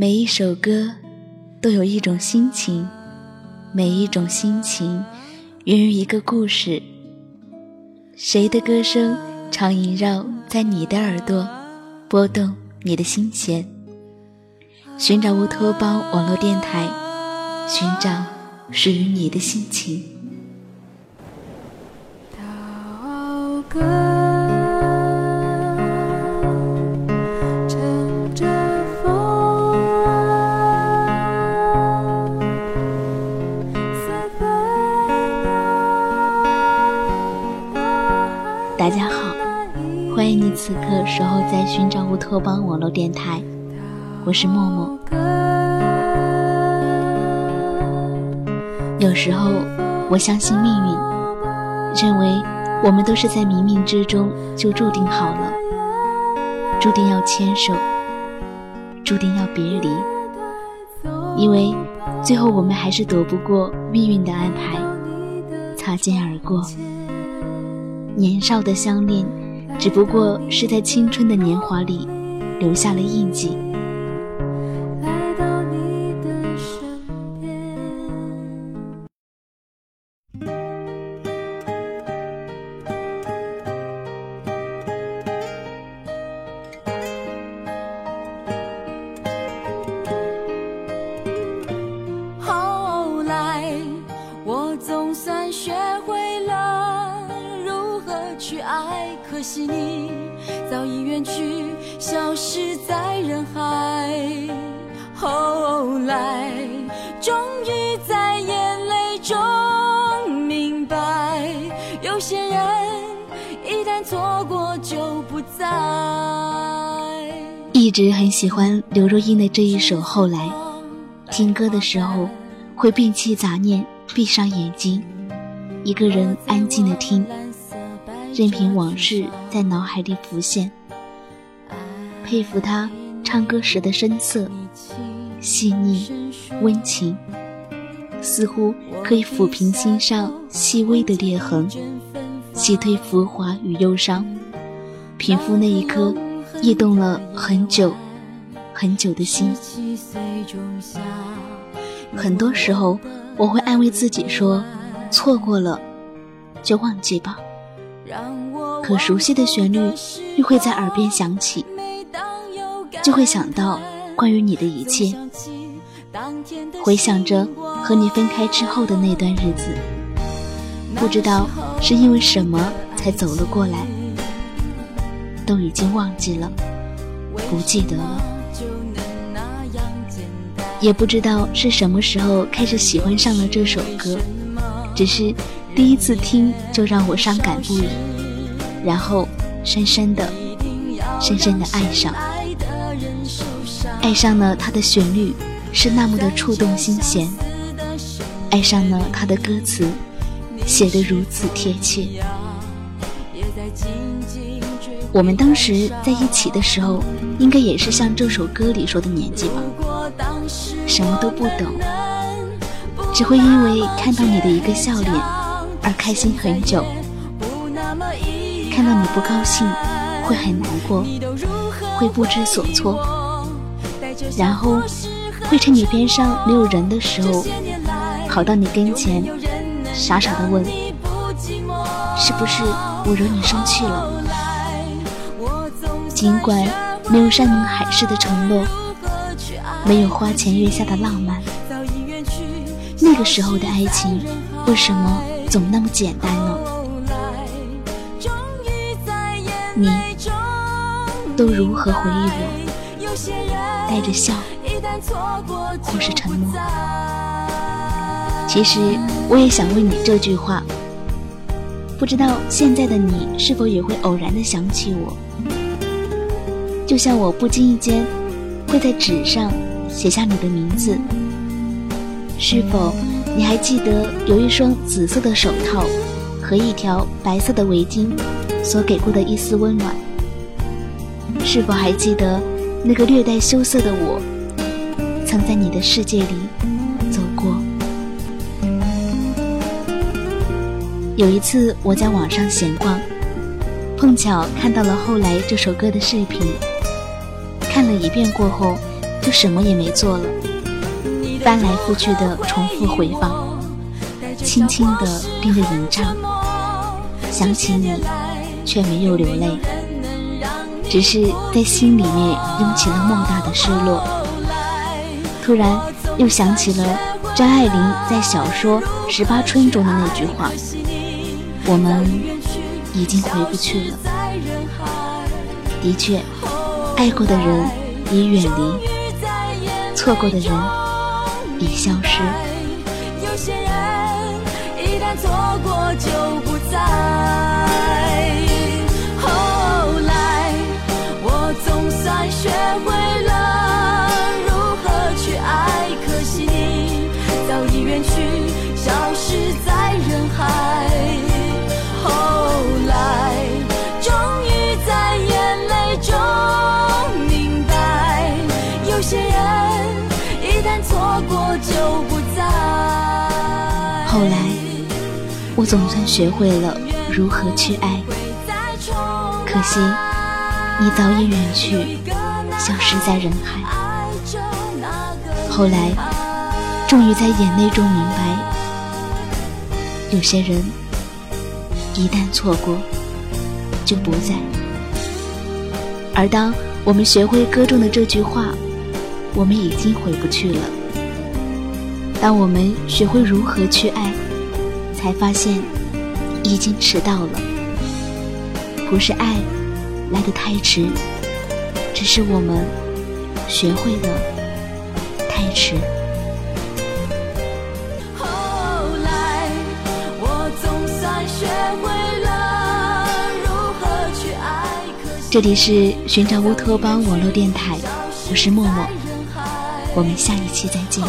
每一首歌都有一种心情，每一种心情源于一个故事。谁的歌声常萦绕在你的耳朵，拨动你的心弦？寻找乌托邦网络电台，寻找属于你的心情。大家好，欢迎你此刻守候在寻找乌托邦网络电台，我是默默。有时候我相信命运，认为我们都是在冥冥之中就注定好了，注定要牵手，注定要别离，因为最后我们还是躲不过命运的安排，擦肩而过。年少的相恋，只不过是在青春的年华里留下了印记。惜你早已远去，消失在人海。后来，终于在眼泪中明白，有些人一旦错过就不再。一直很喜欢刘若英的这一首《后来》，听歌的时候会摒弃杂念，闭上眼睛，一个人安静的听，任凭往事在脑海里浮现。佩服他唱歌时的声色，细腻温情，似乎可以抚平心上细微的裂痕，洗退浮华与忧伤，平复那一颗驿动了很久很久的心。很多时候，我会安慰自己说，错过了就忘记吧。可熟悉的旋律又会在耳边响起，就会想到关于你的一切，回想着和你分开之后的那段日子，不知道是因为什么才走了过来，都已经忘记了，不记得了。也不知道是什么时候开始喜欢上了这首歌，只是第一次听就让我伤感不已，然后深深的、深深的爱上，爱上了它的旋律是那么的触动心弦，爱上了它的歌词写得如此贴切。我们当时在一起的时候，应该也是像这首歌里说的年纪吧。什么都不懂，只会因为看到你的一个笑脸而开心很久。看到你不高兴，会很难过，会不知所措，然后会趁你边上没有人的时候，跑到你跟前，傻傻的问：是不是我惹你生气了？尽管没有山盟海誓的承诺。没有花前月下的浪漫，那个时候的爱情为什么总那么简单呢？你都如何回忆我？带着笑，或是沉默？其实我也想问你这句话，不知道现在的你是否也会偶然的想起我？就像我不经意间会在纸上。写下你的名字，是否你还记得有一双紫色的手套和一条白色的围巾所给过的一丝温暖？是否还记得那个略带羞涩的我，曾在你的世界里走过？有一次我在网上闲逛，碰巧看到了后来这首歌的视频，看了一遍过后。就什么也没做了，翻来覆去的重复回放，轻轻地盯着吟唱，想起你却没有流泪，只是在心里面涌起了莫大的失落。突然又想起了张爱玲在小说《十八春》中的那句话：“我们已经回不去了。”的确，爱过的人已远离，错过的人已消失。有些人一旦错过就不再。总算学会了如何去爱，可惜你早已远去，消失在人海。后来，终于在眼泪中明白，有些人一旦错过，就不在。而当我们学会歌中的这句话。我们已经回不去了。当我们学会如何去爱，才发现已经迟到了。不是爱来得太迟，只是我们学会的太迟。后来，我总算学会了如何去爱。这里是寻找乌托邦网络电台，我是默默。我们下一期再见。